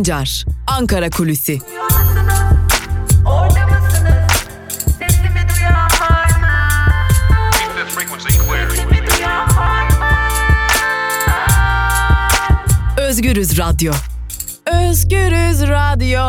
Sancar, Ankara Kulüsi. Özgürüz Radyo. Özgürüz Radyo.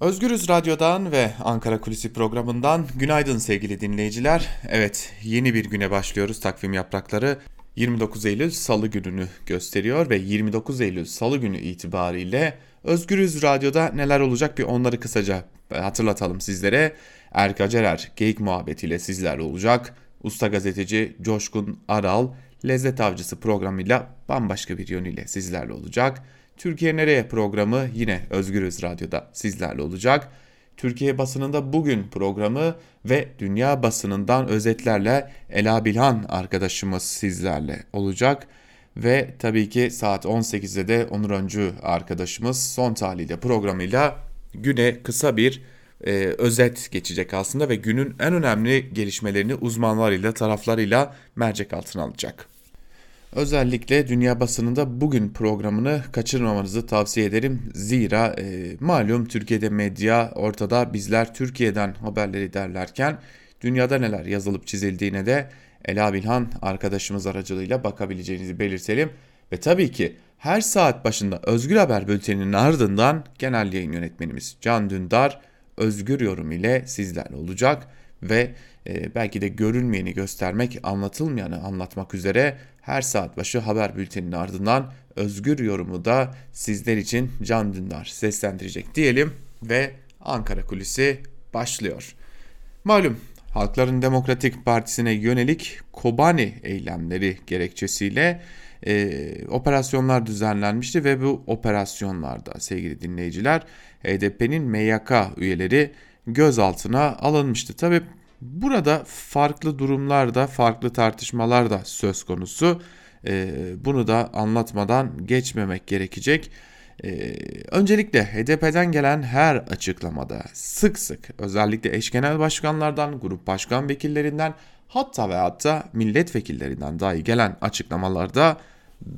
Özgürüz Radyo'dan ve Ankara Kulisi programından günaydın sevgili dinleyiciler. Evet yeni bir güne başlıyoruz takvim yaprakları. 29 Eylül Salı gününü gösteriyor ve 29 Eylül Salı günü itibariyle Özgürüz Radyo'da neler olacak bir onları kısaca hatırlatalım sizlere. Erka Cerer Geyik muhabbetiyle sizlerle olacak. Usta gazeteci Coşkun Aral Lezzet Avcısı programıyla bambaşka bir yönüyle sizlerle olacak. Türkiye Nereye programı yine Özgürüz Radyo'da sizlerle olacak. Türkiye basınında bugün programı ve dünya basınından özetlerle Ela Bilhan arkadaşımız sizlerle olacak. Ve tabii ki saat 18'de de Onur Öncü arkadaşımız son tahlilde programıyla güne kısa bir e, özet geçecek aslında ve günün en önemli gelişmelerini uzmanlarıyla taraflarıyla mercek altına alacak. Özellikle dünya basınında bugün programını kaçırmamanızı tavsiye ederim. Zira e, malum Türkiye'de medya ortada bizler Türkiye'den haberleri derlerken dünyada neler yazılıp çizildiğine de Ela Bilhan arkadaşımız aracılığıyla bakabileceğinizi belirtelim. Ve tabii ki her saat başında Özgür Haber Bülteni'nin ardından genel yayın yönetmenimiz Can Dündar özgür yorum ile sizlerle olacak ve e, belki de görünmeyeni göstermek, anlatılmayanı anlatmak üzere her saat başı haber bülteninin ardından özgür yorumu da sizler için Can Dündar seslendirecek diyelim ve Ankara Kulisi başlıyor. Malum Halkların Demokratik Partisi'ne yönelik Kobani eylemleri gerekçesiyle e, operasyonlar düzenlenmişti ve bu operasyonlarda sevgili dinleyiciler HDP'nin MYK üyeleri gözaltına alınmıştı. Tabi burada farklı durumlarda farklı tartışmalar da söz konusu. E, bunu da anlatmadan geçmemek gerekecek. Ee, öncelikle HDP'den gelen her açıklamada sık sık özellikle eş genel başkanlardan, grup başkan vekillerinden hatta ve hatta milletvekillerinden dahi gelen açıklamalarda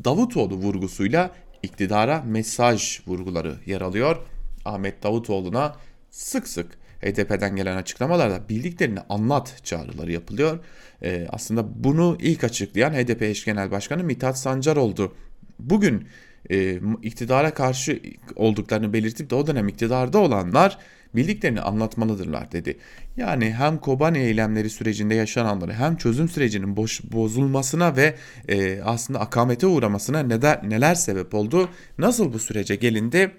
Davutoğlu vurgusuyla iktidara mesaj vurguları yer alıyor. Ahmet Davutoğlu'na sık sık HDP'den gelen açıklamalarda bildiklerini anlat çağrıları yapılıyor. Ee, aslında bunu ilk açıklayan HDP eş genel başkanı Mithat Sancar oldu. Bugün e, iktidara karşı olduklarını belirtip de o dönem iktidarda olanlar bildiklerini anlatmalıdırlar dedi. Yani hem Kobani eylemleri sürecinde yaşananları hem çözüm sürecinin boş, bozulmasına ve e, aslında akamete uğramasına neler, neler sebep oldu, nasıl bu sürece gelindi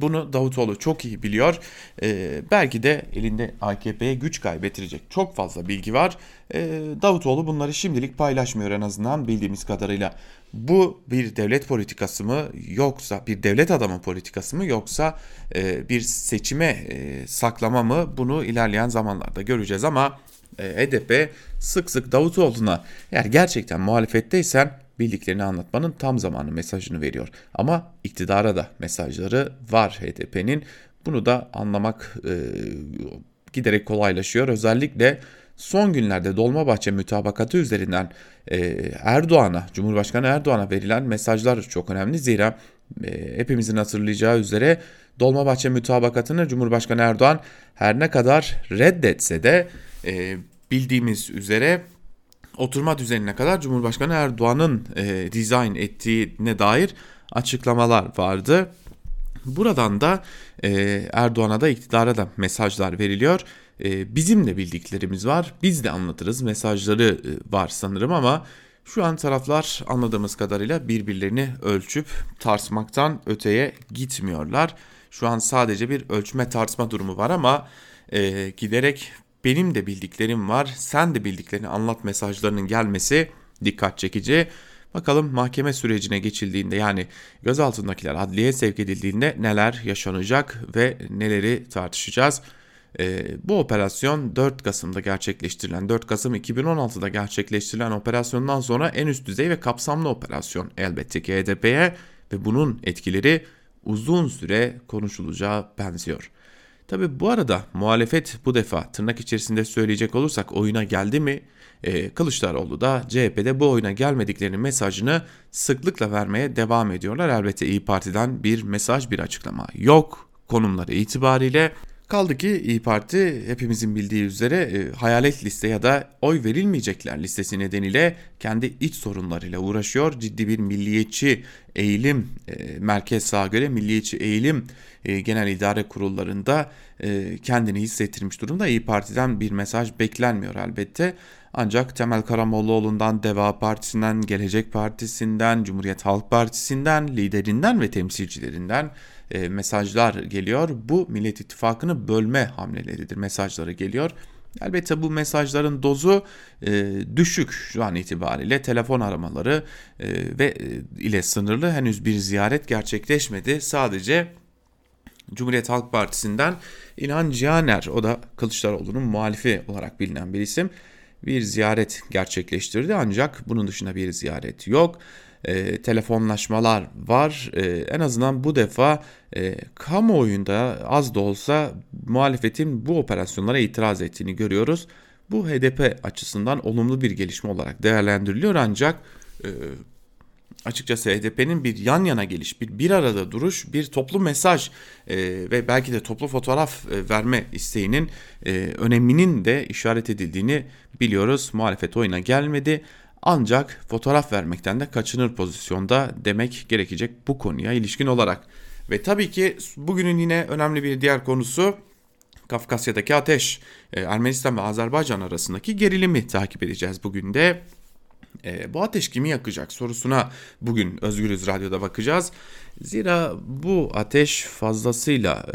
bunu Davutoğlu çok iyi biliyor. Ee, belki de elinde AKP'ye güç kaybettirecek çok fazla bilgi var. Ee, Davutoğlu bunları şimdilik paylaşmıyor en azından bildiğimiz kadarıyla. Bu bir devlet politikası mı yoksa bir devlet adamı politikası mı yoksa e, bir seçime e, saklama mı bunu ilerleyen zamanlarda göreceğiz ama e, HDP sık sık Davutoğlu'na eğer gerçekten muhalefetteysen bildiklerini anlatmanın tam zamanı mesajını veriyor. Ama iktidara da mesajları var HDP'nin. Bunu da anlamak e, giderek kolaylaşıyor. Özellikle son günlerde Dolmabahçe mütabakatı üzerinden e, Erdoğan'a, Cumhurbaşkanı Erdoğan'a verilen mesajlar çok önemli. Zira e, hepimizin hatırlayacağı üzere Dolmabahçe mütabakatını Cumhurbaşkanı Erdoğan her ne kadar reddetse de e, bildiğimiz üzere oturma düzenine kadar Cumhurbaşkanı Erdoğan'ın e, resign ettiğine dair açıklamalar vardı. Buradan da e, Erdoğan'a da iktidara da mesajlar veriliyor. E, bizim de bildiklerimiz var. Biz de anlatırız mesajları e, var sanırım ama şu an taraflar anladığımız kadarıyla birbirlerini ölçüp tartmaktan öteye gitmiyorlar. Şu an sadece bir ölçme tartma durumu var ama e, giderek benim de bildiklerim var, sen de bildiklerini anlat mesajlarının gelmesi dikkat çekici. Bakalım mahkeme sürecine geçildiğinde yani gözaltındakiler adliyeye sevk edildiğinde neler yaşanacak ve neleri tartışacağız. E, bu operasyon 4 Kasım'da gerçekleştirilen 4 Kasım 2016'da gerçekleştirilen operasyondan sonra en üst düzey ve kapsamlı operasyon elbette ki HDP'ye ve bunun etkileri uzun süre konuşulacağı benziyor. Tabi bu arada muhalefet bu defa tırnak içerisinde söyleyecek olursak oyuna geldi mi? Ee, Kılıçdaroğlu da CHP'de bu oyuna gelmediklerinin mesajını sıklıkla vermeye devam ediyorlar. Elbette İyi Parti'den bir mesaj bir açıklama yok konumları itibariyle. Kaldı ki İyi Parti hepimizin bildiği üzere e, hayalet liste ya da oy verilmeyecekler listesi nedeniyle kendi iç sorunlarıyla uğraşıyor. Ciddi bir milliyetçi eğilim, e, merkez sağa göre milliyetçi eğilim e, genel idare kurullarında e, kendini hissettirmiş durumda. İyi Parti'den bir mesaj beklenmiyor elbette. Ancak Temel Karamollaoğlu'ndan, Deva Partisi'nden, Gelecek Partisi'nden, Cumhuriyet Halk Partisi'nden, liderinden ve temsilcilerinden e, mesajlar geliyor. Bu Millet İttifakı'nı bölme hamleleridir mesajları geliyor. Elbette bu mesajların dozu e, düşük şu an itibariyle telefon aramaları e, ve e, ile sınırlı henüz bir ziyaret gerçekleşmedi. Sadece Cumhuriyet Halk Partisi'nden İlhan Cihaner o da Kılıçdaroğlu'nun muhalifi olarak bilinen bir isim bir ziyaret gerçekleştirdi ancak bunun dışında bir ziyaret yok e, telefonlaşmalar var. E, en azından bu defa e, kamuoyunda az da olsa muhalefetin bu operasyonlara itiraz ettiğini görüyoruz. Bu HDP açısından olumlu bir gelişme olarak değerlendiriliyor ancak e, açıkçası HDP'nin bir yan yana geliş, bir bir arada duruş, bir toplu mesaj e, ve belki de toplu fotoğraf e, verme isteğinin e, öneminin de işaret edildiğini biliyoruz. Muhalefet oyuna gelmedi ancak fotoğraf vermekten de kaçınır pozisyonda demek gerekecek bu konuya ilişkin olarak. Ve tabii ki bugünün yine önemli bir diğer konusu Kafkasya'daki ateş. Ee, Ermenistan ve Azerbaycan arasındaki gerilimi takip edeceğiz bugün de. E, bu ateş kimi yakacak sorusuna bugün Özgürüz Radyo'da bakacağız. Zira bu ateş fazlasıyla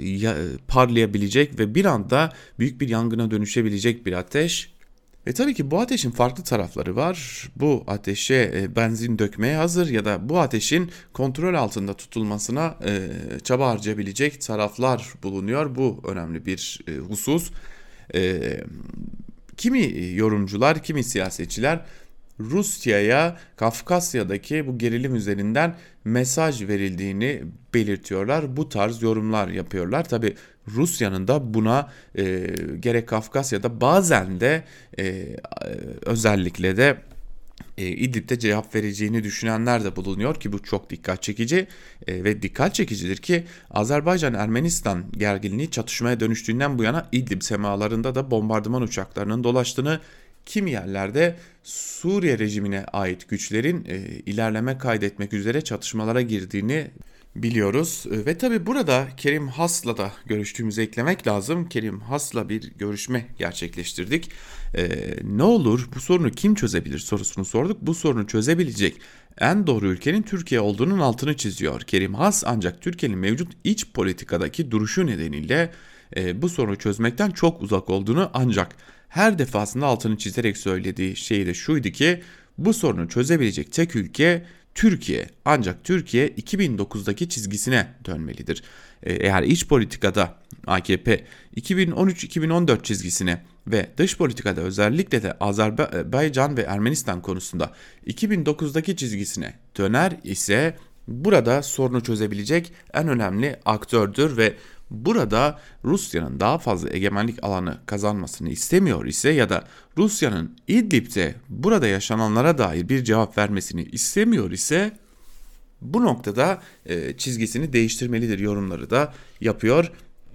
e, ya, parlayabilecek ve bir anda büyük bir yangına dönüşebilecek bir ateş. Ve tabii ki bu ateşin farklı tarafları var. Bu ateşe e, benzin dökmeye hazır ya da bu ateşin kontrol altında tutulmasına e, çaba harcayabilecek taraflar bulunuyor. Bu önemli bir e, husus. Kimi yorumcular, kimi siyasetçiler Rusya'ya Kafkasya'daki bu gerilim üzerinden mesaj verildiğini belirtiyorlar. Bu tarz yorumlar yapıyorlar. Tabi Rusya'nın da buna e, gerek Kafkasya'da bazen de e, özellikle de e, İdlib'de cevap vereceğini düşünenler de bulunuyor ki bu çok dikkat çekici e, ve dikkat çekicidir ki Azerbaycan-Ermenistan gerginliği çatışmaya dönüştüğünden bu yana İdlib semalarında da bombardıman uçaklarının dolaştığını kimi yerlerde Suriye rejimine ait güçlerin e, ilerleme kaydetmek üzere çatışmalara girdiğini biliyoruz. E, ve tabi burada Kerim Has'la da görüştüğümüzü eklemek lazım. Kerim Has'la bir görüşme gerçekleştirdik. E, ne olur bu sorunu kim çözebilir sorusunu sorduk. Bu sorunu çözebilecek en doğru ülkenin Türkiye olduğunun altını çiziyor. Kerim Has ancak Türkiye'nin mevcut iç politikadaki duruşu nedeniyle e, bu sorunu çözmekten çok uzak olduğunu ancak her defasında altını çizerek söylediği şey de şuydu ki bu sorunu çözebilecek tek ülke Türkiye. Ancak Türkiye 2009'daki çizgisine dönmelidir. Ee, eğer iç politikada AKP 2013-2014 çizgisine ve dış politikada özellikle de Azerbaycan ve Ermenistan konusunda 2009'daki çizgisine döner ise burada sorunu çözebilecek en önemli aktördür ve burada Rusya'nın daha fazla egemenlik alanı kazanmasını istemiyor ise ya da Rusya'nın İdlib'de burada yaşananlara dair bir cevap vermesini istemiyor ise bu noktada e, çizgisini değiştirmelidir yorumları da yapıyor.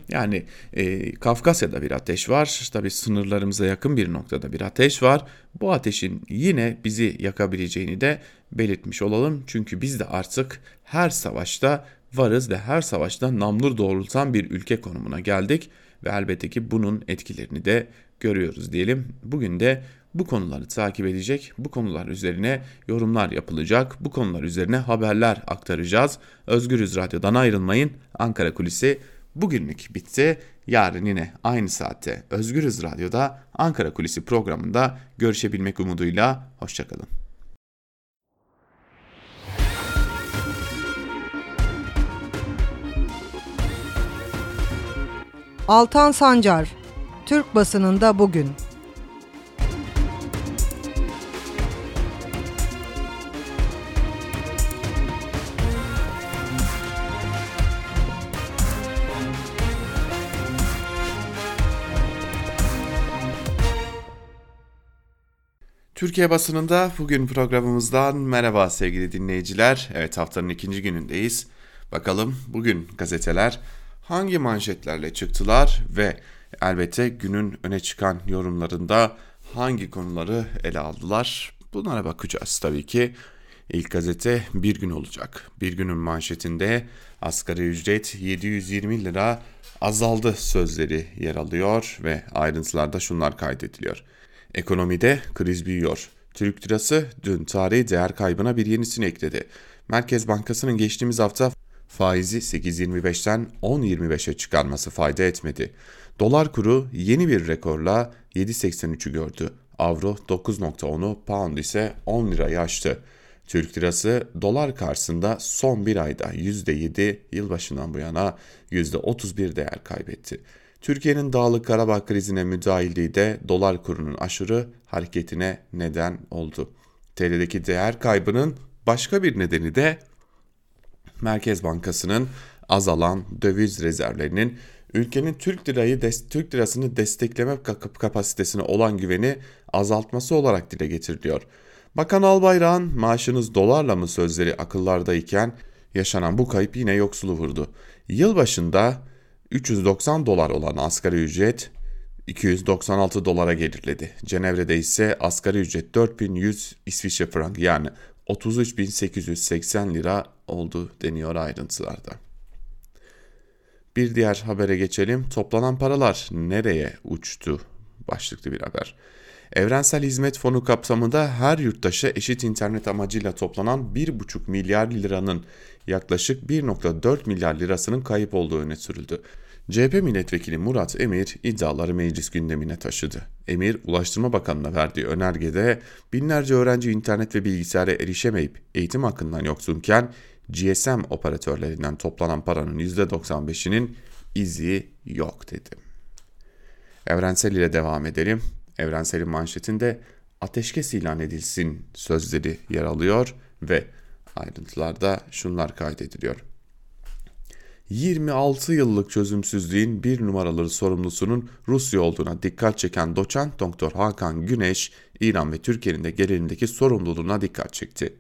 Yani e, Kafkasya'da bir ateş var. Tabi sınırlarımıza yakın bir noktada bir ateş var. Bu ateşin yine bizi yakabileceğini de belirtmiş olalım. Çünkü biz de artık her savaşta varız ve her savaşta namlur doğrultan bir ülke konumuna geldik ve elbette ki bunun etkilerini de görüyoruz diyelim. Bugün de bu konuları takip edecek, bu konular üzerine yorumlar yapılacak, bu konular üzerine haberler aktaracağız. Özgürüz Radyo'dan ayrılmayın. Ankara Kulisi bugünlük bitti. Yarın yine aynı saatte Özgürüz Radyo'da Ankara Kulisi programında görüşebilmek umuduyla hoşçakalın. Altan Sancar, Türk basınında bugün. Türkiye basınında bugün programımızdan merhaba sevgili dinleyiciler. Evet haftanın ikinci günündeyiz. Bakalım bugün gazeteler hangi manşetlerle çıktılar ve elbette günün öne çıkan yorumlarında hangi konuları ele aldılar? Bunlara bakacağız tabii ki. İlk gazete bir gün olacak. Bir günün manşetinde asgari ücret 720 lira azaldı sözleri yer alıyor ve ayrıntılarda şunlar kaydediliyor. Ekonomide kriz büyüyor. Türk lirası dün tarihi değer kaybına bir yenisini ekledi. Merkez Bankası'nın geçtiğimiz hafta faizi 8.25'ten 10.25'e çıkarması fayda etmedi. Dolar kuru yeni bir rekorla 7.83'ü gördü. Avro 9.10'u, pound ise 10 lirayı aştı. Türk lirası dolar karşısında son bir ayda %7, yılbaşından bu yana %31 değer kaybetti. Türkiye'nin Dağlık Karabağ krizine müdahilliği de dolar kurunun aşırı hareketine neden oldu. TL'deki değer kaybının başka bir nedeni de Merkez Bankası'nın azalan döviz rezervlerinin ülkenin Türk lirayı Türk lirasını destekleme kapasitesine olan güveni azaltması olarak dile getiriliyor. Bakan Albayrak'ın maaşınız dolarla mı sözleri akıllardayken yaşanan bu kayıp yine yoksulu vurdu. Yıl başında 390 dolar olan asgari ücret 296 dolara geriledi. Cenevre'de ise asgari ücret 4100 İsviçre frangı yani 33.880 lira oldu deniyor ayrıntılarda. Bir diğer habere geçelim. Toplanan paralar nereye uçtu? Başlıklı bir haber. Evrensel Hizmet Fonu kapsamında her yurttaşa eşit internet amacıyla toplanan 1,5 milyar liranın yaklaşık 1,4 milyar lirasının kayıp olduğu öne sürüldü. CHP milletvekili Murat Emir iddiaları meclis gündemine taşıdı. Emir, Ulaştırma Bakanı'na verdiği önergede binlerce öğrenci internet ve bilgisayara erişemeyip eğitim hakkından yoksunken GSM operatörlerinden toplanan paranın %95'inin izi yok dedi. Evrensel ile devam edelim. Evrensel'in manşetinde ateşkes ilan edilsin sözleri yer alıyor ve ayrıntılarda şunlar kaydediliyor. 26 yıllık çözümsüzlüğün bir numaralı sorumlusunun Rusya olduğuna dikkat çeken doçent doktor Hakan Güneş, İran ve Türkiye'nin de gerilimdeki sorumluluğuna dikkat çekti.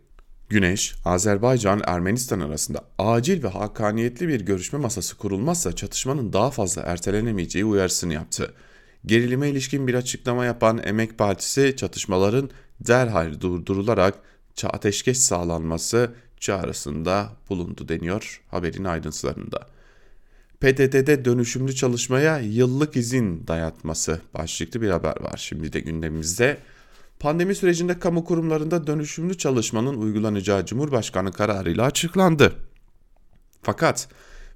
Güneş, Azerbaycan-Ermenistan arasında acil ve hakaniyetli bir görüşme masası kurulmazsa çatışmanın daha fazla ertelenemeyeceği uyarısını yaptı. Gerilime ilişkin bir açıklama yapan Emek Partisi çatışmaların derhal durdurularak ateşkes sağlanması çağrısında bulundu deniyor haberin ayrıntılarında. PTT'de dönüşümlü çalışmaya yıllık izin dayatması başlıklı bir haber var şimdi de gündemimizde. Pandemi sürecinde kamu kurumlarında dönüşümlü çalışmanın uygulanacağı Cumhurbaşkanı kararıyla açıklandı. Fakat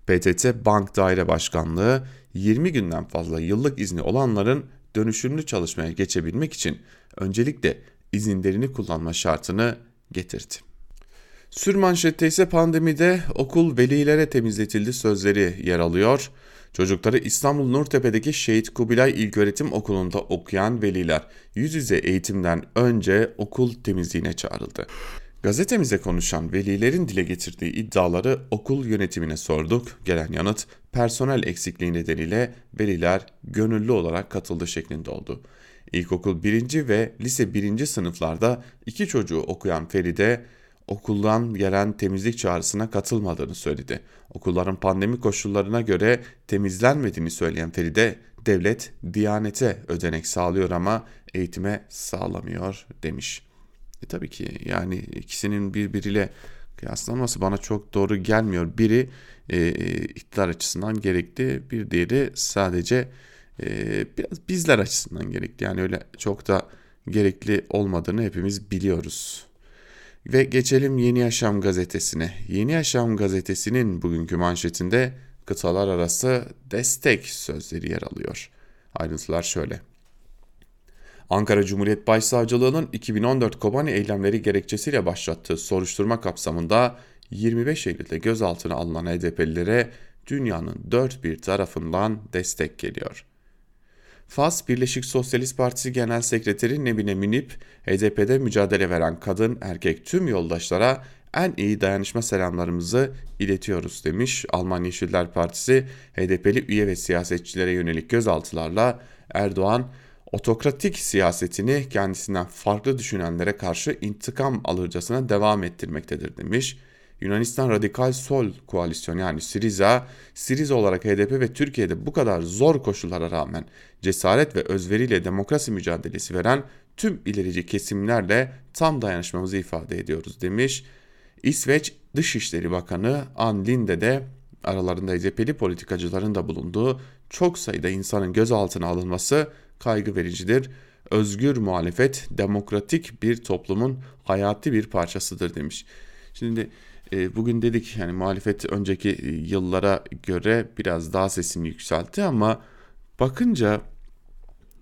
PTT Bank Daire Başkanlığı 20 günden fazla yıllık izni olanların dönüşümlü çalışmaya geçebilmek için öncelikle izinlerini kullanma şartını getirdi. Sürmanşette ise pandemide okul velilere temizletildi sözleri yer alıyor. Çocukları İstanbul Nurtepe'deki Şehit Kubilay İlköğretim Okulu'nda okuyan veliler yüz yüze eğitimden önce okul temizliğine çağrıldı. Gazetemize konuşan velilerin dile getirdiği iddiaları okul yönetimine sorduk. Gelen yanıt personel eksikliği nedeniyle veliler gönüllü olarak katıldı şeklinde oldu. İlkokul 1. ve lise 1. sınıflarda iki çocuğu okuyan Feride okuldan gelen temizlik çağrısına katılmadığını söyledi. Okulların pandemi koşullarına göre temizlenmediğini söyleyen Feride, devlet Diyanete ödenek sağlıyor ama eğitime sağlamıyor demiş. E tabii ki yani ikisinin birbiriyle kıyaslanması bana çok doğru gelmiyor. Biri e, iktidar açısından gerekli, bir diğeri sadece e, biraz bizler açısından gerekli. Yani öyle çok da gerekli olmadığını hepimiz biliyoruz. Ve geçelim Yeni Yaşam gazetesine. Yeni Yaşam gazetesinin bugünkü manşetinde kıtalar arası destek sözleri yer alıyor. Ayrıntılar şöyle. Ankara Cumhuriyet Başsavcılığı'nın 2014 Kobani eylemleri gerekçesiyle başlattığı soruşturma kapsamında 25 Eylül'de gözaltına alınan HDP'lilere dünyanın dört bir tarafından destek geliyor. Fas Birleşik Sosyalist Partisi Genel Sekreteri Nebine Münip, HDP'de mücadele veren kadın erkek tüm yoldaşlara en iyi dayanışma selamlarımızı iletiyoruz demiş. Alman Yeşiller Partisi HDP'li üye ve siyasetçilere yönelik gözaltılarla Erdoğan otokratik siyasetini kendisinden farklı düşünenlere karşı intikam alırcasına devam ettirmektedir demiş. Yunanistan Radikal Sol koalisyonu yani Siriza, Siriza olarak HDP ve Türkiye'de bu kadar zor koşullara rağmen cesaret ve özveriyle demokrasi mücadelesi veren tüm ilerici kesimlerle tam dayanışmamızı ifade ediyoruz demiş. İsveç Dışişleri Bakanı Ann Linde de aralarında HDP'li politikacıların da bulunduğu çok sayıda insanın gözaltına alınması kaygı vericidir. Özgür muhalefet demokratik bir toplumun hayati bir parçasıdır demiş. Şimdi e, bugün dedik yani muhalefet önceki yıllara göre biraz daha sesini yükseltti ama bakınca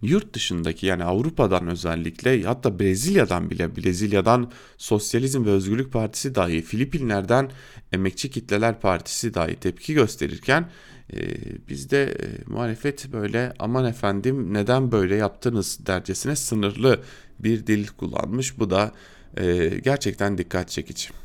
yurt dışındaki yani Avrupa'dan özellikle hatta Brezilya'dan bile Brezilya'dan Sosyalizm ve Özgürlük Partisi dahi Filipinler'den Emekçi Kitleler Partisi dahi tepki gösterirken e, bizde e, muhalefet böyle aman efendim neden böyle yaptınız dercesine sınırlı bir dil kullanmış. Bu da e, gerçekten dikkat çekici.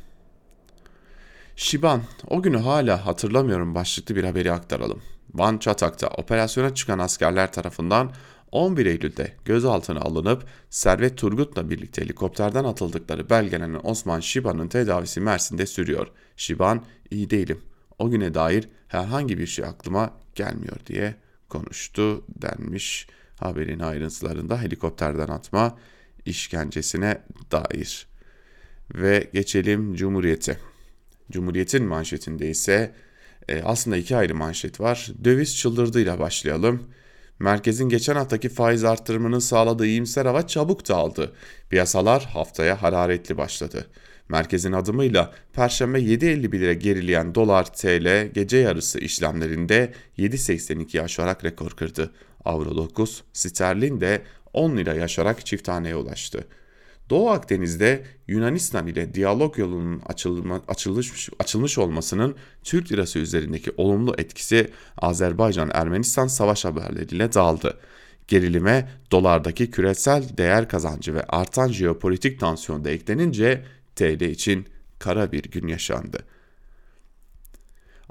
Şiban, o günü hala hatırlamıyorum başlıklı bir haberi aktaralım. Van Çatak'ta operasyona çıkan askerler tarafından 11 Eylül'de gözaltına alınıp Servet Turgut'la birlikte helikopterden atıldıkları belgelenen Osman Şiban'ın tedavisi Mersin'de sürüyor. Şiban iyi değilim. O güne dair herhangi bir şey aklıma gelmiyor diye konuştu denmiş haberin ayrıntılarında helikopterden atma işkencesine dair. Ve geçelim Cumhuriyet'e. Cumhuriyet'in manşetinde ise e, aslında iki ayrı manşet var. Döviz çıldırdığıyla başlayalım. Merkezin geçen haftaki faiz arttırımının sağladığı iyimser hava çabuk dağıldı. Piyasalar haftaya hararetli başladı. Merkezin adımıyla Perşembe 7.51'e gerileyen dolar TL gece yarısı işlemlerinde 7.82 aşarak rekor kırdı. Avro 9, sterlin de 10 lira yaşarak çift taneye ulaştı. Doğu Akdeniz'de Yunanistan ile diyalog yolunun açılma, açılmış, açılmış olmasının Türk lirası üzerindeki olumlu etkisi Azerbaycan-Ermenistan savaş haberleriyle dağıldı. Gerilime dolardaki küresel değer kazancı ve artan jeopolitik tansiyon da eklenince TL için kara bir gün yaşandı.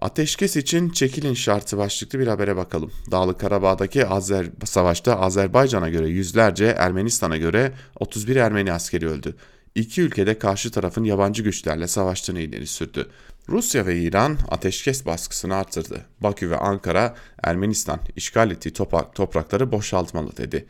Ateşkes için çekilin şartı başlıklı bir habere bakalım. Dağlık Karabağ'daki Azer savaşta Azerbaycan'a göre yüzlerce, Ermenistan'a göre 31 Ermeni askeri öldü. İki ülkede karşı tarafın yabancı güçlerle savaştığını ileri sürdü. Rusya ve İran ateşkes baskısını artırdı. Bakü ve Ankara Ermenistan işgal ettiği toprakları boşaltmalı dedi.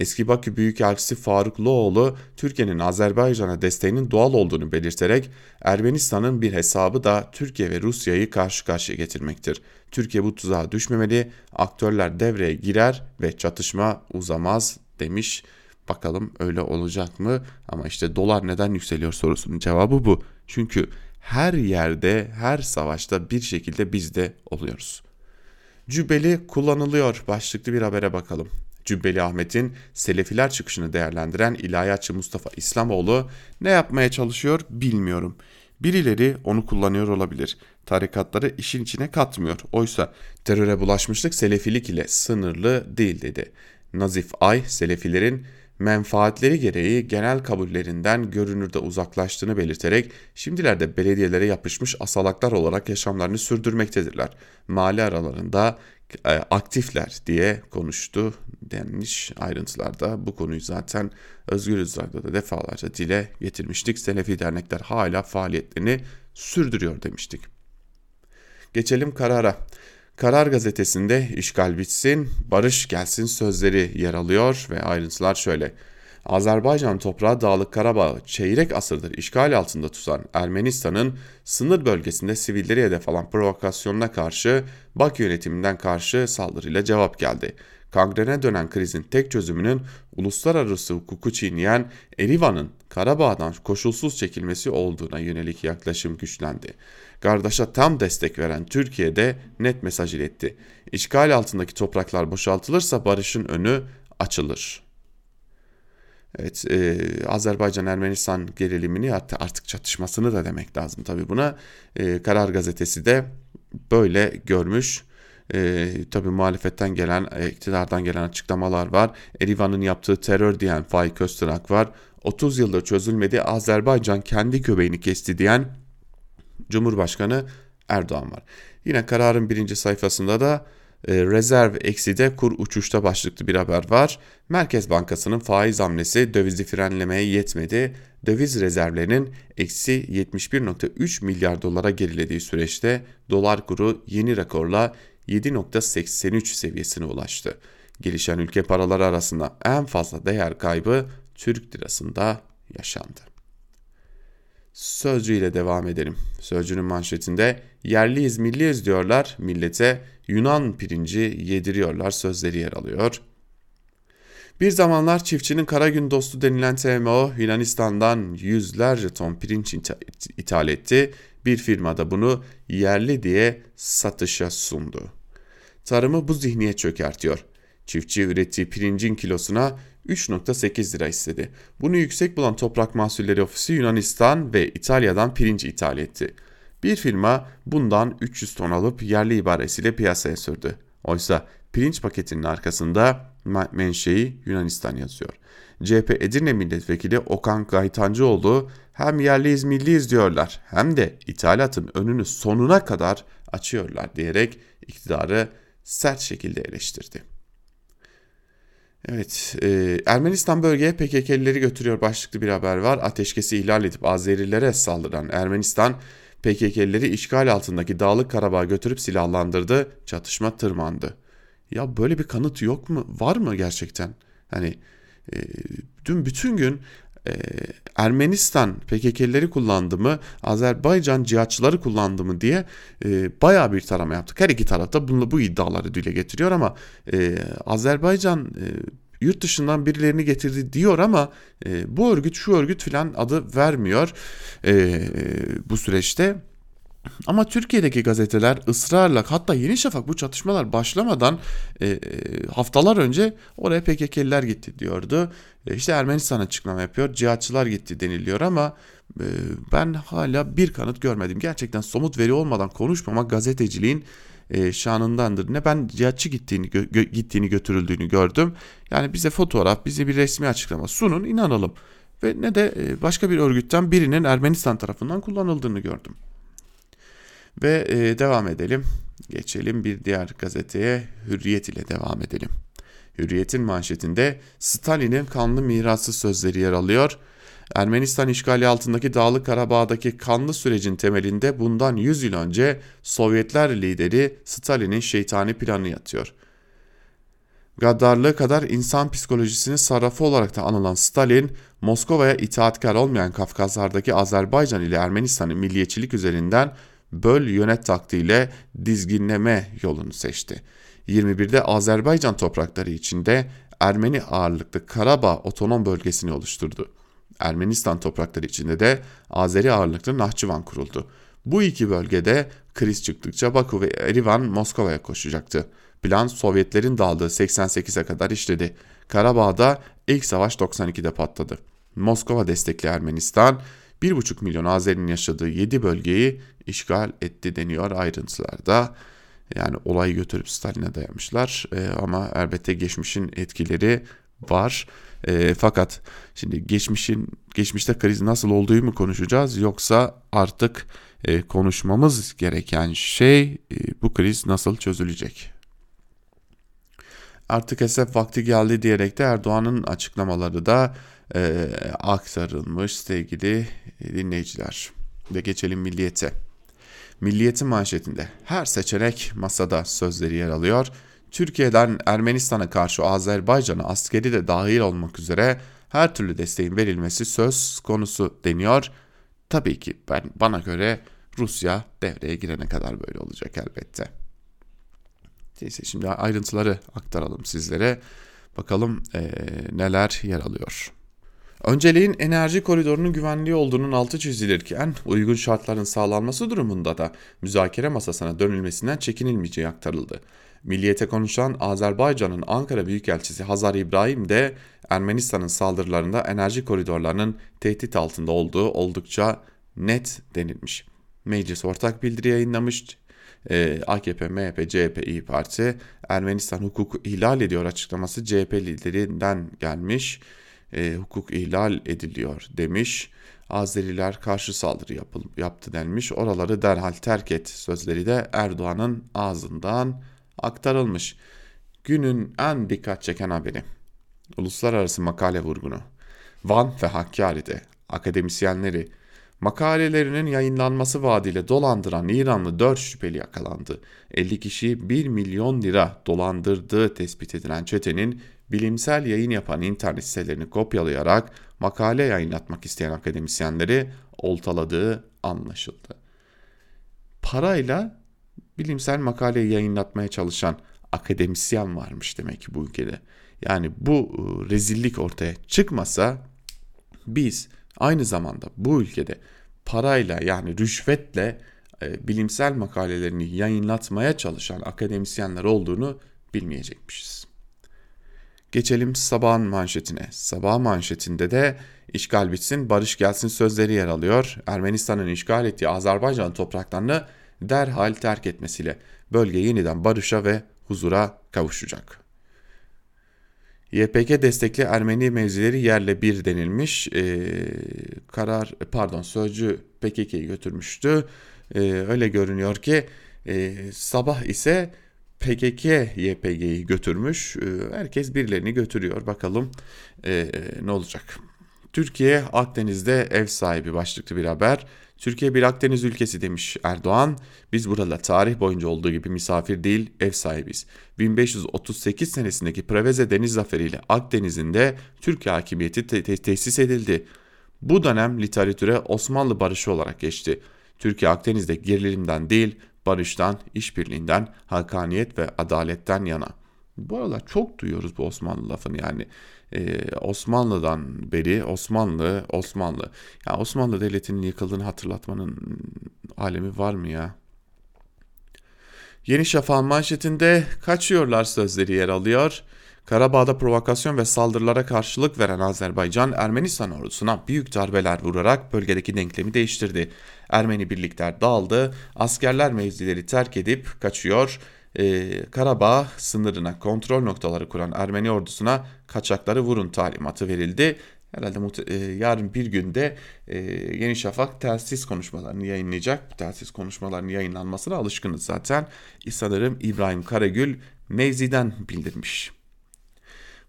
Eski Bakü Büyükelçisi Faruk Loğlu, Türkiye'nin Azerbaycan'a desteğinin doğal olduğunu belirterek Ermenistan'ın bir hesabı da Türkiye ve Rusya'yı karşı karşıya getirmektir. Türkiye bu tuzağa düşmemeli, aktörler devreye girer ve çatışma uzamaz demiş. Bakalım öyle olacak mı? Ama işte dolar neden yükseliyor sorusunun cevabı bu. Çünkü her yerde, her savaşta bir şekilde biz de oluyoruz. Cübbeli kullanılıyor başlıklı bir habere bakalım. Cübbeli Ahmet'in Selefiler çıkışını değerlendiren ilahiyatçı Mustafa İslamoğlu ne yapmaya çalışıyor bilmiyorum. Birileri onu kullanıyor olabilir. Tarikatları işin içine katmıyor. Oysa teröre bulaşmışlık Selefilik ile sınırlı değil dedi. Nazif Ay, Selefilerin menfaatleri gereği genel kabullerinden görünürde uzaklaştığını belirterek şimdilerde belediyelere yapışmış asalaklar olarak yaşamlarını sürdürmektedirler. Mali aralarında aktifler diye konuştu denmiş ayrıntılarda. Bu konuyu zaten Özgür Radyo'da da defalarca dile getirmiştik. Selefi dernekler hala faaliyetlerini sürdürüyor demiştik. Geçelim karara. Karar gazetesinde işgal bitsin, barış gelsin sözleri yer alıyor ve ayrıntılar şöyle. Azerbaycan toprağı Dağlık Karabağ çeyrek asırdır işgal altında tutan Ermenistan'ın sınır bölgesinde sivilleri hedef alan provokasyonuna karşı Bakü yönetiminden karşı saldırıyla cevap geldi. Kangrene dönen krizin tek çözümünün uluslararası hukuku çiğneyen Erivan'ın Karabağ'dan koşulsuz çekilmesi olduğuna yönelik yaklaşım güçlendi. Gardaş'a tam destek veren Türkiye de net mesaj iletti. İşgal altındaki topraklar boşaltılırsa barışın önü açılır. Evet, e, Azerbaycan-Ermenistan gerilimini artık çatışmasını da demek lazım tabii buna. E, Karar Gazetesi de böyle görmüş. E, tabii muhalefetten gelen, e, iktidardan gelen açıklamalar var. Erivan'ın yaptığı terör diyen Faik Öztürk var. 30 yıldır çözülmedi Azerbaycan kendi göbeğini kesti diyen Cumhurbaşkanı Erdoğan var. Yine kararın birinci sayfasında da e, rezerv eksi de kur uçuşta başlıklı bir haber var. Merkez Bankası'nın faiz hamlesi dövizi frenlemeye yetmedi. Döviz rezervlerinin eksi 71.3 milyar dolara gerilediği süreçte dolar kuru yeni rekorla 7.83 seviyesine ulaştı. Gelişen ülke paraları arasında en fazla değer kaybı Türk lirasında yaşandı. Sözcü ile devam edelim. Sözcünün manşetinde yerliyiz milliyiz diyorlar millete Yunan pirinci yediriyorlar sözleri yer alıyor. Bir zamanlar çiftçinin kara gün dostu denilen TMO Yunanistan'dan yüzlerce ton pirinç ithal etti. Bir firma da bunu yerli diye satışa sundu. Tarımı bu zihniye çökertiyor. Çiftçi ürettiği pirincin kilosuna 3.8 lira istedi. Bunu yüksek bulan Toprak Mahsulleri Ofisi Yunanistan ve İtalya'dan pirinç ithal etti. Bir firma bundan 300 ton alıp yerli ibaresiyle piyasaya sürdü. Oysa pirinç paketinin arkasında menşei Yunanistan yazıyor. CHP Edirne Milletvekili Okan Gaytancıoğlu hem yerliyiz milliyiz diyorlar hem de ithalatın önünü sonuna kadar açıyorlar diyerek iktidarı sert şekilde eleştirdi. Evet, e, Ermenistan bölgeye PKK'lileri götürüyor başlıklı bir haber var. Ateşkesi ihlal edip Azerilere saldıran Ermenistan, PKK'lileri işgal altındaki Dağlık Karabağ'a götürüp silahlandırdı, çatışma tırmandı. Ya böyle bir kanıt yok mu? Var mı gerçekten? Hani e, dün bütün gün e, Ermenistan PKK'lileri kullandı mı, Azerbaycan cihatçıları kullandı mı diye e, bayağı bir tarama yaptık. Her iki tarafta bunu, bu iddiaları dile getiriyor ama e, Azerbaycan e, yurt dışından birilerini getirdi diyor ama e, bu örgüt şu örgüt filan adı vermiyor e, bu süreçte. Ama Türkiye'deki gazeteler ısrarla hatta Yeni Şafak bu çatışmalar başlamadan e, e haftalar önce oraya PKK'liler gitti diyordu. E, işte Ermenistan açıklama yapıyor. Cihatçılar gitti deniliyor ama e, ben hala bir kanıt görmedim. Gerçekten somut veri olmadan konuşmamak gazeteciliğin e, şanındandır. Ne ben cihatçı gittiğini gö, gittiğini götürüldüğünü gördüm. Yani bize fotoğraf, bize bir resmi açıklama sunun, inanalım. Ve ne de e, başka bir örgütten birinin Ermenistan tarafından kullanıldığını gördüm. Ve e, devam edelim. Geçelim bir diğer gazeteye Hürriyet ile devam edelim. Hürriyet'in manşetinde Stalin'in kanlı mirası sözleri yer alıyor. Ermenistan işgali altındaki Dağlık Karabağ'daki kanlı sürecin temelinde bundan 100 yıl önce Sovyetler lideri Stalin'in şeytani planı yatıyor. Gaddarlığı kadar insan psikolojisinin sarrafı olarak da anılan Stalin, Moskova'ya itaatkar olmayan Kafkaslardaki Azerbaycan ile Ermenistan'ın milliyetçilik üzerinden böl yönet taktiğiyle dizginleme yolunu seçti. 21'de Azerbaycan toprakları içinde Ermeni ağırlıklı Karabağ otonom bölgesini oluşturdu. Ermenistan toprakları içinde de Azeri ağırlıklı Nahçıvan kuruldu. Bu iki bölgede kriz çıktıkça Baku ve Erivan Moskova'ya koşacaktı. Plan Sovyetlerin dağıldığı 88'e kadar işledi. Karabağ'da ilk savaş 92'de patladı. Moskova destekli Ermenistan 1,5 milyon Azeri'nin yaşadığı 7 bölgeyi işgal etti deniyor ayrıntılarda. Yani olayı götürüp Stalin'e dayamışlar e, ama elbette geçmişin etkileri var. E, fakat şimdi geçmişin geçmişte kriz nasıl olduğu mu konuşacağız yoksa artık e, konuşmamız gereken şey e, bu kriz nasıl çözülecek? Artık hesap vakti geldi diyerek de Erdoğan'ın açıklamaları da e, aktarılmış sevgili dinleyiciler. Ve geçelim milliyete. Milliyetin manşetinde her seçenek masada sözleri yer alıyor. Türkiye'den Ermenistan'a karşı Azerbaycan'a askeri de dahil olmak üzere her türlü desteğin verilmesi söz konusu deniyor. Tabii ki ben bana göre Rusya devreye girene kadar böyle olacak elbette. Neyse şimdi ayrıntıları aktaralım sizlere. Bakalım ee, neler yer alıyor. Önceliğin enerji koridorunun güvenliği olduğunun altı çizilirken uygun şartların sağlanması durumunda da müzakere masasına dönülmesinden çekinilmeyeceği aktarıldı. Milliyete konuşan Azerbaycan'ın Ankara Büyükelçisi Hazar İbrahim de Ermenistan'ın saldırılarında enerji koridorlarının tehdit altında olduğu oldukça net denilmiş. Meclis ortak bildiri yayınlamış. Ee, AKP, MHP, CHP, İyi Parti Ermenistan hukuku ihlal ediyor açıklaması CHP liderinden gelmiş e, hukuk ihlal ediliyor demiş. Azeriler karşı saldırı yapıl, yaptı denmiş. Oraları derhal terk et sözleri de Erdoğan'ın ağzından aktarılmış. Günün en dikkat çeken haberi. Uluslararası makale vurgunu. Van ve Hakkari'de akademisyenleri makalelerinin yayınlanması vaadiyle dolandıran İranlı 4 şüpheli yakalandı. 50 kişi 1 milyon lira dolandırdığı tespit edilen çetenin bilimsel yayın yapan internet sitelerini kopyalayarak makale yayınlatmak isteyen akademisyenleri oltaladığı anlaşıldı. Parayla bilimsel makale yayınlatmaya çalışan akademisyen varmış demek ki bu ülkede. Yani bu e, rezillik ortaya çıkmasa biz aynı zamanda bu ülkede parayla yani rüşvetle e, bilimsel makalelerini yayınlatmaya çalışan akademisyenler olduğunu bilmeyecekmişiz. Geçelim sabahın manşetine. Sabah manşetinde de işgal bitsin, barış gelsin sözleri yer alıyor. Ermenistan'ın işgal ettiği Azerbaycan topraklarını derhal terk etmesiyle bölge yeniden barışa ve huzura kavuşacak. YPG destekli Ermeni mevzileri yerle bir denilmiş. Ee, karar pardon sözcü PKK'yı götürmüştü. Ee, öyle görünüyor ki e, sabah ise PKK YPG'yi götürmüş. Ee, herkes birilerini götürüyor. Bakalım e, ne olacak. Türkiye Akdeniz'de ev sahibi başlıklı bir haber. Türkiye bir Akdeniz ülkesi demiş Erdoğan. Biz burada tarih boyunca olduğu gibi misafir değil ev sahibiz. 1538 senesindeki Preveze Deniz Zaferi ile Akdeniz'in de Türkiye hakimiyeti te- te- tesis edildi. Bu dönem literatüre Osmanlı barışı olarak geçti. Türkiye Akdeniz'de gerilimden değil barıştan, işbirliğinden, hakaniyet ve adaletten yana. Bu aralar çok duyuyoruz bu Osmanlı lafını yani ee, Osmanlı'dan beri Osmanlı, Osmanlı. Ya Osmanlı Devleti'nin yıkıldığını hatırlatmanın alemi var mı ya? Yeni Şafak'ın manşetinde kaçıyorlar sözleri yer alıyor. Karabağ'da provokasyon ve saldırılara karşılık veren Azerbaycan, Ermenistan ordusuna büyük darbeler vurarak bölgedeki denklemi değiştirdi. Ermeni birlikler dağıldı, askerler mevzileri terk edip kaçıyor, e, Karabağ sınırına kontrol noktaları kuran Ermeni ordusuna kaçakları vurun talimatı verildi. Herhalde e, yarın bir günde e, Yeni Şafak telsiz konuşmalarını yayınlayacak. Bu telsiz konuşmalarının yayınlanmasına alışkınız zaten. Sanırım İbrahim Karagül Mevzi'den bildirmiş.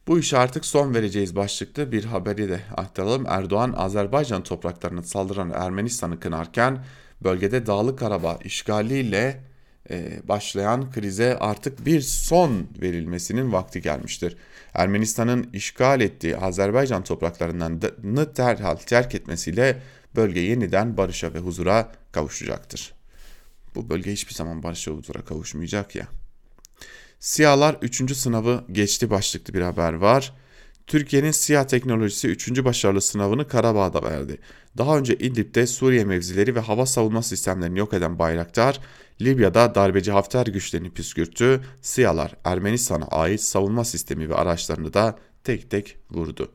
Bu işe artık son vereceğiz başlıklı bir haberi de aktaralım. Erdoğan Azerbaycan topraklarına saldıran Ermenistan'ı kınarken bölgede Dağlık Karabağ işgaliyle başlayan krize artık bir son verilmesinin vakti gelmiştir. Ermenistan'ın işgal ettiği Azerbaycan topraklarından derhal terk etmesiyle bölge yeniden barışa ve huzura kavuşacaktır. Bu bölge hiçbir zaman barışa ve huzura kavuşmayacak ya. Siyahlar 3. sınavı geçti başlıklı bir haber var. Türkiye'nin siyah teknolojisi 3. başarılı sınavını Karabağ'da verdi. Daha önce İdlib'de Suriye mevzileri ve hava savunma sistemlerini yok eden Bayraktar, Libya'da darbeci Hafter güçlerini püskürttü. Siyalar Ermenistan'a ait savunma sistemi ve araçlarını da tek tek vurdu.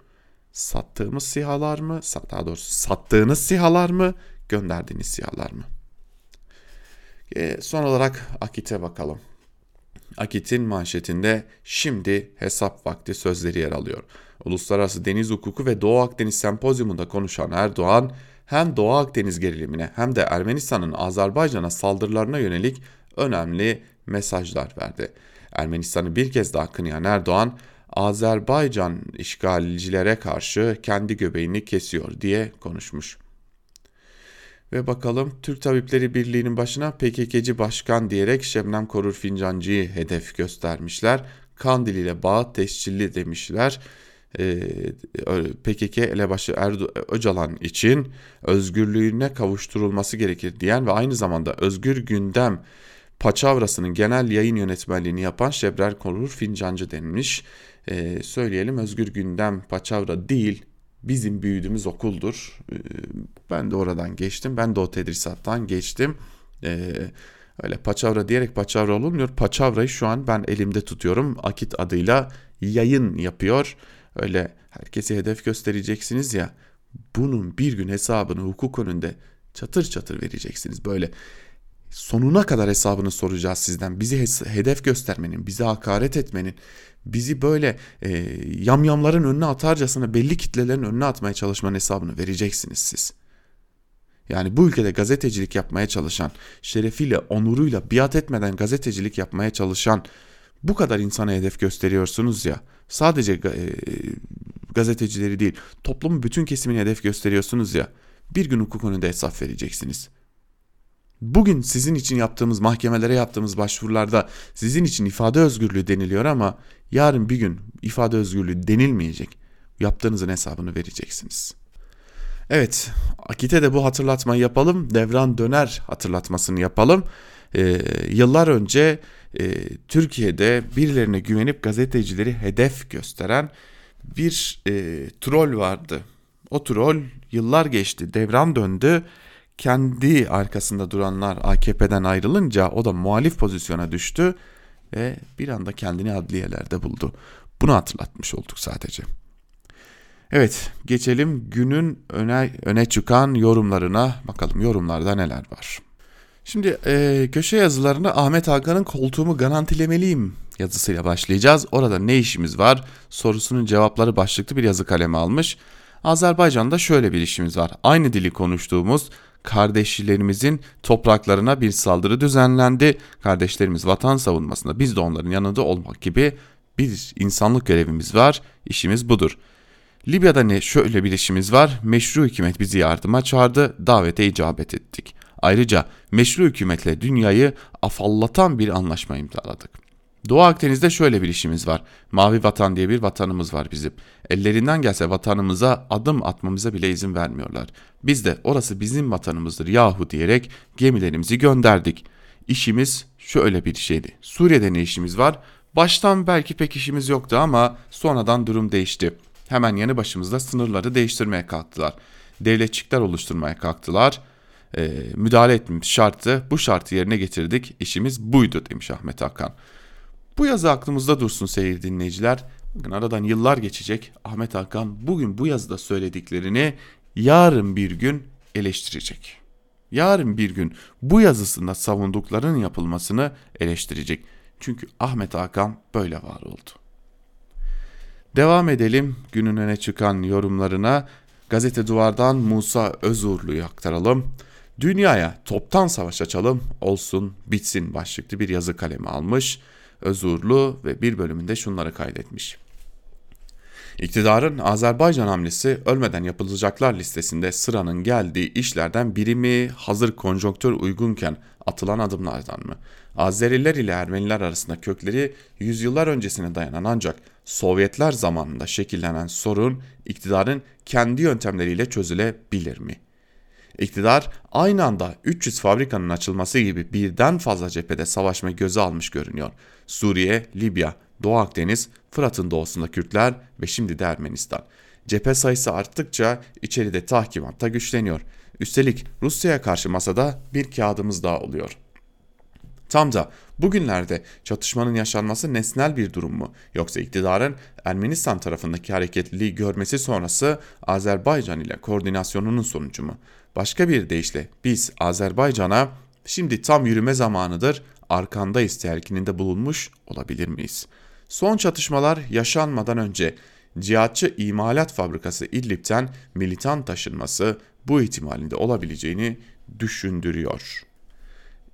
Sattığımız sihalar mı? Daha doğrusu sattığınız sihalar mı? Gönderdiğiniz sihalar mı? E, son olarak Akit'e bakalım. Akit'in manşetinde şimdi hesap vakti sözleri yer alıyor. Uluslararası Deniz Hukuku ve Doğu Akdeniz Sempozyumunda konuşan Erdoğan, hem Doğu Akdeniz gerilimine hem de Ermenistan'ın Azerbaycan'a saldırılarına yönelik önemli mesajlar verdi. Ermenistan'ı bir kez daha kınayan Erdoğan, Azerbaycan işgalcilere karşı kendi göbeğini kesiyor diye konuşmuş. Ve bakalım Türk Tabipleri Birliği'nin başına PKK'ci başkan diyerek Şebnem Korur Fincancı'yı hedef göstermişler. Kandil ile bağ tescilli demişler. Ee, PKK elebaşı Erdo Öcalan için özgürlüğüne kavuşturulması gerekir diyen ve aynı zamanda Özgür Gündem Paçavrası'nın genel yayın yönetmenliğini yapan Şebrer Korur Fincancı denilmiş. Ee, söyleyelim Özgür Gündem Paçavra değil bizim büyüdüğümüz okuldur. Ee, ben de oradan geçtim. Ben de o tedrisattan geçtim. Ee, öyle paçavra diyerek paçavra olunmuyor. Paçavrayı şu an ben elimde tutuyorum. Akit adıyla yayın yapıyor. Öyle herkese hedef göstereceksiniz ya. Bunun bir gün hesabını hukuk önünde çatır çatır vereceksiniz. Böyle sonuna kadar hesabını soracağız sizden. Bizi hedef göstermenin, bizi hakaret etmenin, bizi böyle e, yamyamların önüne atarcasına belli kitlelerin önüne atmaya çalışmanın hesabını vereceksiniz siz. Yani bu ülkede gazetecilik yapmaya çalışan, şerefiyle, onuruyla biat etmeden gazetecilik yapmaya çalışan bu kadar insana hedef gösteriyorsunuz ya. Sadece e, gazetecileri değil, toplumun bütün kesimini hedef gösteriyorsunuz ya. Bir gün hukuk önünde hesap vereceksiniz. Bugün sizin için yaptığımız mahkemelere yaptığımız başvurularda sizin için ifade özgürlüğü deniliyor ama yarın bir gün ifade özgürlüğü denilmeyecek. Yaptığınızın hesabını vereceksiniz. Evet, Akit'e de bu hatırlatmayı yapalım. Devran döner hatırlatmasını yapalım. Ee, yıllar önce e, Türkiye'de birilerine güvenip gazetecileri hedef gösteren bir e, troll vardı. O troll yıllar geçti, devran döndü. Kendi arkasında duranlar AKP'den ayrılınca o da muhalif pozisyona düştü ve bir anda kendini adliyelerde buldu. Bunu hatırlatmış olduk sadece. Evet, geçelim günün öne öne çıkan yorumlarına. Bakalım yorumlarda neler var. Şimdi e, köşe yazılarına Ahmet Hakan'ın koltuğumu garantilemeliyim yazısıyla başlayacağız. Orada ne işimiz var sorusunun cevapları başlıklı bir yazı kalemi almış. Azerbaycan'da şöyle bir işimiz var. Aynı dili konuştuğumuz kardeşlerimizin topraklarına bir saldırı düzenlendi. Kardeşlerimiz vatan savunmasında biz de onların yanında olmak gibi bir insanlık görevimiz var. İşimiz budur. Libya'da ne şöyle bir işimiz var. Meşru hükümet bizi yardıma çağırdı. Davete icabet ettik. Ayrıca meşru hükümetle dünyayı afallatan bir anlaşma imzaladık. Doğu Akdeniz'de şöyle bir işimiz var. Mavi vatan diye bir vatanımız var bizim. Ellerinden gelse vatanımıza adım atmamıza bile izin vermiyorlar. Biz de orası bizim vatanımızdır yahu diyerek gemilerimizi gönderdik. İşimiz şöyle bir şeydi. Suriye'de ne işimiz var? Baştan belki pek işimiz yoktu ama sonradan durum değişti. Hemen yanı başımızda sınırları değiştirmeye kalktılar. Devletçikler oluşturmaya kalktılar e, müdahale etmemiz şartı. Bu şartı yerine getirdik. İşimiz buydu demiş Ahmet Hakan. Bu yazı aklımızda dursun sevgili dinleyiciler. Bakın aradan yıllar geçecek. Ahmet Hakan bugün bu yazıda söylediklerini yarın bir gün eleştirecek. Yarın bir gün bu yazısında savunduklarının yapılmasını eleştirecek. Çünkü Ahmet Hakan böyle var oldu. Devam edelim günün öne çıkan yorumlarına. Gazete Duvar'dan Musa Özurlu'yu aktaralım. Dünyaya toptan savaş açalım olsun bitsin başlıklı bir yazı kalemi almış. Özurlu ve bir bölümünde şunları kaydetmiş. İktidarın Azerbaycan hamlesi ölmeden yapılacaklar listesinde sıranın geldiği işlerden biri mi hazır konjonktür uygunken atılan adımlardan mı? Azeriler ile Ermeniler arasında kökleri yüzyıllar öncesine dayanan ancak Sovyetler zamanında şekillenen sorun iktidarın kendi yöntemleriyle çözülebilir mi?'' İktidar aynı anda 300 fabrikanın açılması gibi birden fazla cephede savaşmayı göze almış görünüyor. Suriye, Libya, Doğu Akdeniz, Fırat'ın doğusunda Kürtler ve şimdi de Ermenistan. Cephe sayısı arttıkça içeride tahkimat da güçleniyor. Üstelik Rusya'ya karşı masada bir kağıdımız daha oluyor. Tam da bugünlerde çatışmanın yaşanması nesnel bir durum mu yoksa iktidarın Ermenistan tarafındaki hareketliliği görmesi sonrası Azerbaycan ile koordinasyonunun sonucu mu? Başka bir deyişle biz Azerbaycan'a şimdi tam yürüme zamanıdır arkandayız telkininde bulunmuş olabilir miyiz? Son çatışmalar yaşanmadan önce cihatçı imalat fabrikası İdlib'ten militan taşınması bu ihtimalinde olabileceğini düşündürüyor.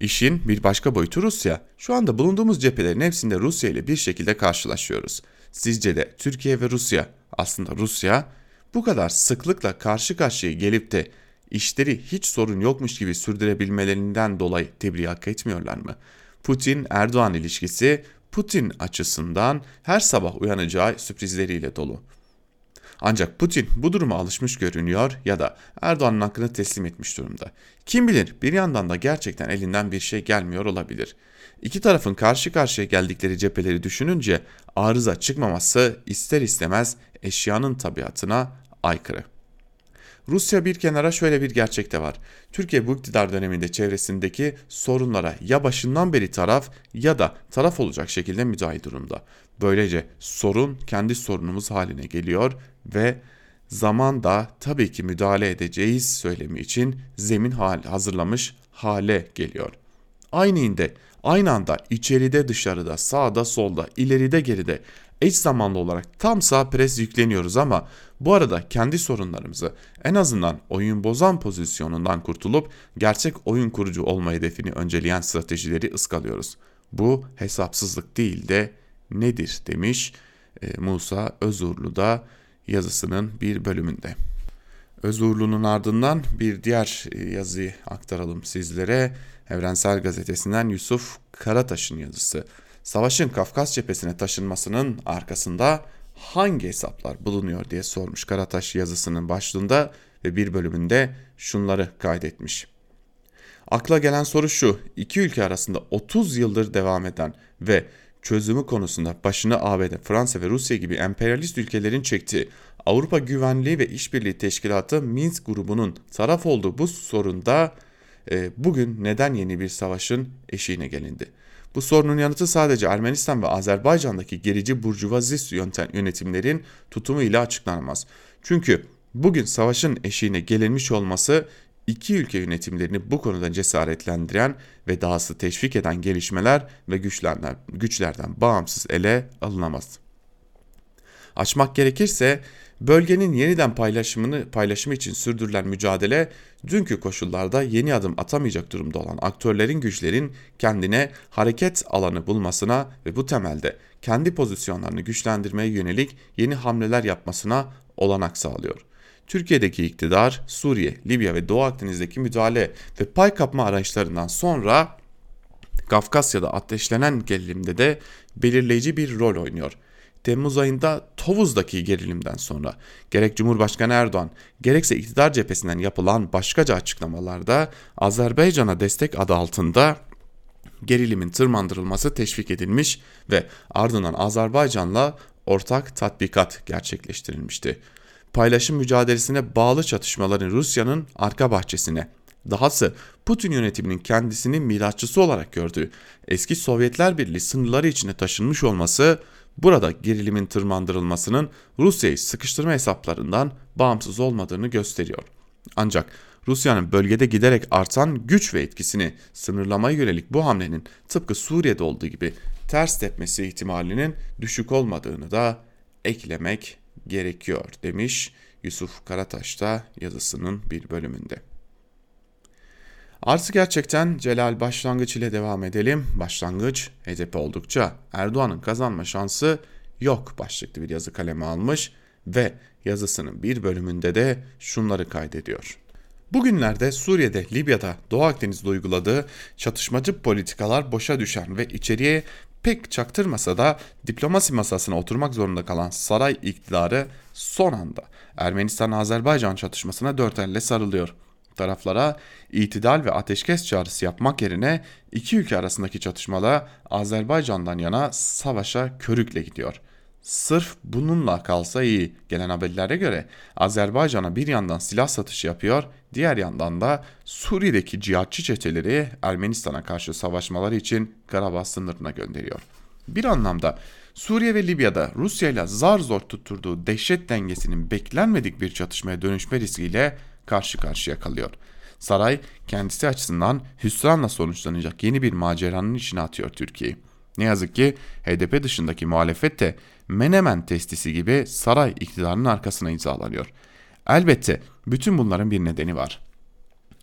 İşin bir başka boyutu Rusya. Şu anda bulunduğumuz cephelerin hepsinde Rusya ile bir şekilde karşılaşıyoruz. Sizce de Türkiye ve Rusya, aslında Rusya bu kadar sıklıkla karşı karşıya gelip de işleri hiç sorun yokmuş gibi sürdürebilmelerinden dolayı tebrik hak etmiyorlar mı? Putin-Erdoğan ilişkisi Putin açısından her sabah uyanacağı sürprizleriyle dolu. Ancak Putin bu duruma alışmış görünüyor ya da Erdoğan'ın hakkını teslim etmiş durumda. Kim bilir bir yandan da gerçekten elinden bir şey gelmiyor olabilir. İki tarafın karşı karşıya geldikleri cepheleri düşününce arıza çıkmaması ister istemez eşyanın tabiatına aykırı. Rusya bir kenara şöyle bir gerçek de var. Türkiye bu iktidar döneminde çevresindeki sorunlara ya başından beri taraf ya da taraf olacak şekilde müdahil durumda. Böylece sorun kendi sorunumuz haline geliyor ve zaman da tabii ki müdahale edeceğiz söylemi için zemin hal hazırlamış hale geliyor. Aynı inde, aynı anda içeride dışarıda sağda solda ileride geride eş zamanlı olarak tam sağ pres yükleniyoruz ama Bu arada kendi sorunlarımızı en azından oyun bozan pozisyonundan kurtulup gerçek oyun kurucu olma hedefini önceleyen stratejileri ıskalıyoruz. Bu hesapsızlık değil de nedir demiş e, Musa Özurlu da yazısının bir bölümünde. Özurlu'nun ardından bir diğer e, yazıyı aktaralım sizlere. Evrensel Gazetesi'nden Yusuf Karataş'ın yazısı. Savaşın Kafkas cephesine taşınmasının arkasında hangi hesaplar bulunuyor diye sormuş Karataş yazısının başlığında ve bir bölümünde şunları kaydetmiş. Akla gelen soru şu, iki ülke arasında 30 yıldır devam eden ve çözümü konusunda başını ABD, Fransa ve Rusya gibi emperyalist ülkelerin çektiği Avrupa Güvenliği ve İşbirliği Teşkilatı Minsk grubunun taraf olduğu bu sorunda e, bugün neden yeni bir savaşın eşiğine gelindi? Bu sorunun yanıtı sadece Ermenistan ve Azerbaycan'daki gerici burjuvazist yönetimlerin tutumu ile açıklanamaz. Çünkü bugün savaşın eşiğine gelinmiş olması iki ülke yönetimlerini bu konuda cesaretlendiren ve dahası teşvik eden gelişmeler ve güçlerden, güçlerden bağımsız ele alınamaz. Açmak gerekirse bölgenin yeniden paylaşımını paylaşımı için sürdürülen mücadele dünkü koşullarda yeni adım atamayacak durumda olan aktörlerin güçlerin kendine hareket alanı bulmasına ve bu temelde kendi pozisyonlarını güçlendirmeye yönelik yeni hamleler yapmasına olanak sağlıyor. Türkiye'deki iktidar, Suriye, Libya ve Doğu Akdeniz'deki müdahale ve pay kapma araçlarından sonra Kafkasya'da ateşlenen gerilimde de belirleyici bir rol oynuyor. Temmuz ayında Tovuz'daki gerilimden sonra gerek Cumhurbaşkanı Erdoğan gerekse iktidar cephesinden yapılan başkaca açıklamalarda Azerbaycan'a destek adı altında gerilimin tırmandırılması teşvik edilmiş ve ardından Azerbaycan'la ortak tatbikat gerçekleştirilmişti. Paylaşım mücadelesine bağlı çatışmaların Rusya'nın arka bahçesine, dahası Putin yönetiminin kendisini milatçısı olarak gördüğü eski Sovyetler Birliği sınırları içine taşınmış olması burada gerilimin tırmandırılmasının Rusya'yı sıkıştırma hesaplarından bağımsız olmadığını gösteriyor. Ancak Rusya'nın bölgede giderek artan güç ve etkisini sınırlamaya yönelik bu hamlenin tıpkı Suriye'de olduğu gibi ters tepmesi ihtimalinin düşük olmadığını da eklemek gerekiyor demiş Yusuf Karataş da yazısının bir bölümünde. Artık gerçekten Celal başlangıç ile devam edelim. Başlangıç HDP oldukça Erdoğan'ın kazanma şansı yok başlıklı bir yazı kaleme almış ve yazısının bir bölümünde de şunları kaydediyor. Bugünlerde Suriye'de, Libya'da, Doğu Akdeniz'de uyguladığı çatışmacı politikalar boşa düşen ve içeriye pek çaktırmasa da diplomasi masasına oturmak zorunda kalan saray iktidarı son anda Ermenistan-Azerbaycan çatışmasına dört elle sarılıyor taraflara itidal ve ateşkes çağrısı yapmak yerine iki ülke arasındaki çatışmada Azerbaycan'dan yana savaşa körükle gidiyor. Sırf bununla kalsa iyi. Gelen haberlere göre Azerbaycan'a bir yandan silah satışı yapıyor, diğer yandan da Suriye'deki cihatçı çeteleri Ermenistan'a karşı savaşmaları için Karabağ sınırına gönderiyor. Bir anlamda Suriye ve Libya'da Rusya ile zar zor tutturduğu dehşet dengesinin beklenmedik bir çatışmaya dönüşme riskiyle karşı karşıya kalıyor. Saray kendisi açısından hüsranla sonuçlanacak yeni bir maceranın içine atıyor Türkiye'yi. Ne yazık ki HDP dışındaki muhalefet de Menemen testisi gibi saray iktidarının arkasına imzalanıyor. Elbette bütün bunların bir nedeni var.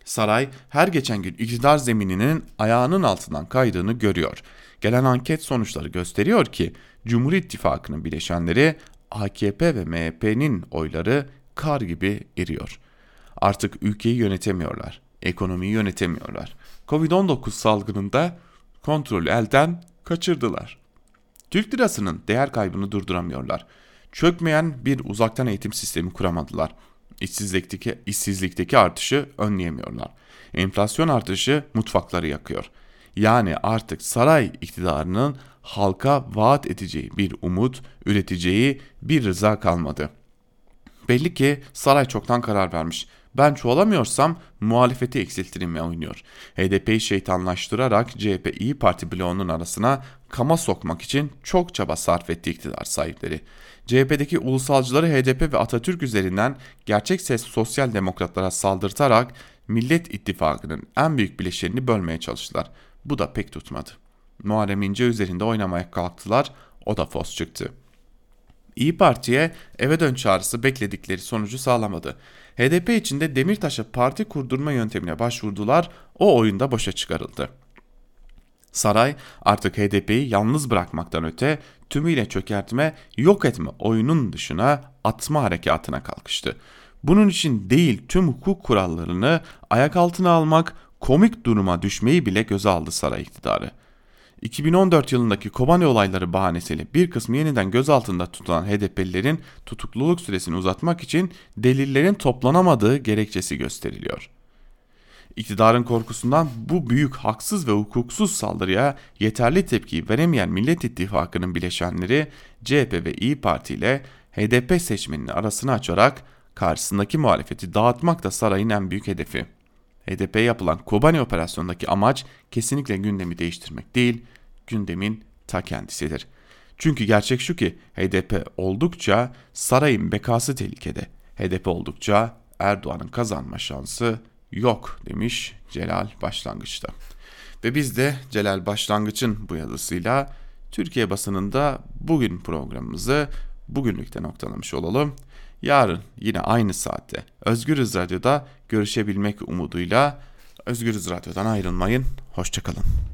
Saray her geçen gün iktidar zemininin ayağının altından kaydığını görüyor. Gelen anket sonuçları gösteriyor ki Cumhur İttifakı'nın bileşenleri AKP ve MHP'nin oyları kar gibi eriyor. Artık ülkeyi yönetemiyorlar, ekonomiyi yönetemiyorlar. Covid-19 salgınında kontrolü elden kaçırdılar. Türk lirasının değer kaybını durduramıyorlar. Çökmeyen bir uzaktan eğitim sistemi kuramadılar. İşsizlikteki, işsizlikteki artışı önleyemiyorlar. Enflasyon artışı mutfakları yakıyor. Yani artık saray iktidarının halka vaat edeceği bir umut, üreteceği bir rıza kalmadı. Belli ki saray çoktan karar vermiş ben çoğalamıyorsam muhalefeti eksiltirimle oynuyor. HDP'yi şeytanlaştırarak CHP İyi Parti bloğunun arasına kama sokmak için çok çaba sarf etti iktidar sahipleri. CHP'deki ulusalcıları HDP ve Atatürk üzerinden gerçek ses sosyal demokratlara saldırtarak Millet İttifakı'nın en büyük bileşenini bölmeye çalıştılar. Bu da pek tutmadı. Muharrem İnce üzerinde oynamaya kalktılar, o da fos çıktı. İyi Parti'ye eve dön çağrısı bekledikleri sonucu sağlamadı. HDP içinde Demirtaş'a parti kurdurma yöntemine başvurdular, o oyunda boşa çıkarıldı. Saray artık HDP'yi yalnız bırakmaktan öte tümüyle çökertme, yok etme oyunun dışına atma harekatına kalkıştı. Bunun için değil tüm hukuk kurallarını ayak altına almak, komik duruma düşmeyi bile göze aldı saray iktidarı. 2014 yılındaki Kobane olayları bahanesiyle bir kısmı yeniden gözaltında tutulan HDP'lilerin tutukluluk süresini uzatmak için delillerin toplanamadığı gerekçesi gösteriliyor. İktidarın korkusundan bu büyük haksız ve hukuksuz saldırıya yeterli tepki veremeyen Millet İttifakı'nın bileşenleri CHP ve İyi Parti ile HDP seçmeninin arasını açarak karşısındaki muhalefeti dağıtmak da sarayın en büyük hedefi. HDP yapılan Kobani operasyondaki amaç kesinlikle gündemi değiştirmek değil, gündemin ta kendisidir. Çünkü gerçek şu ki HDP oldukça sarayın bekası tehlikede. HDP oldukça Erdoğan'ın kazanma şansı yok demiş Celal Başlangıç'ta. Ve biz de Celal Başlangıç'ın bu yazısıyla Türkiye basınında bugün programımızı bugünlükte noktalamış olalım. Yarın yine aynı saatte Özgürüz Radyo'da görüşebilmek umuduyla Özgürüz Radyo'dan ayrılmayın. Hoşçakalın.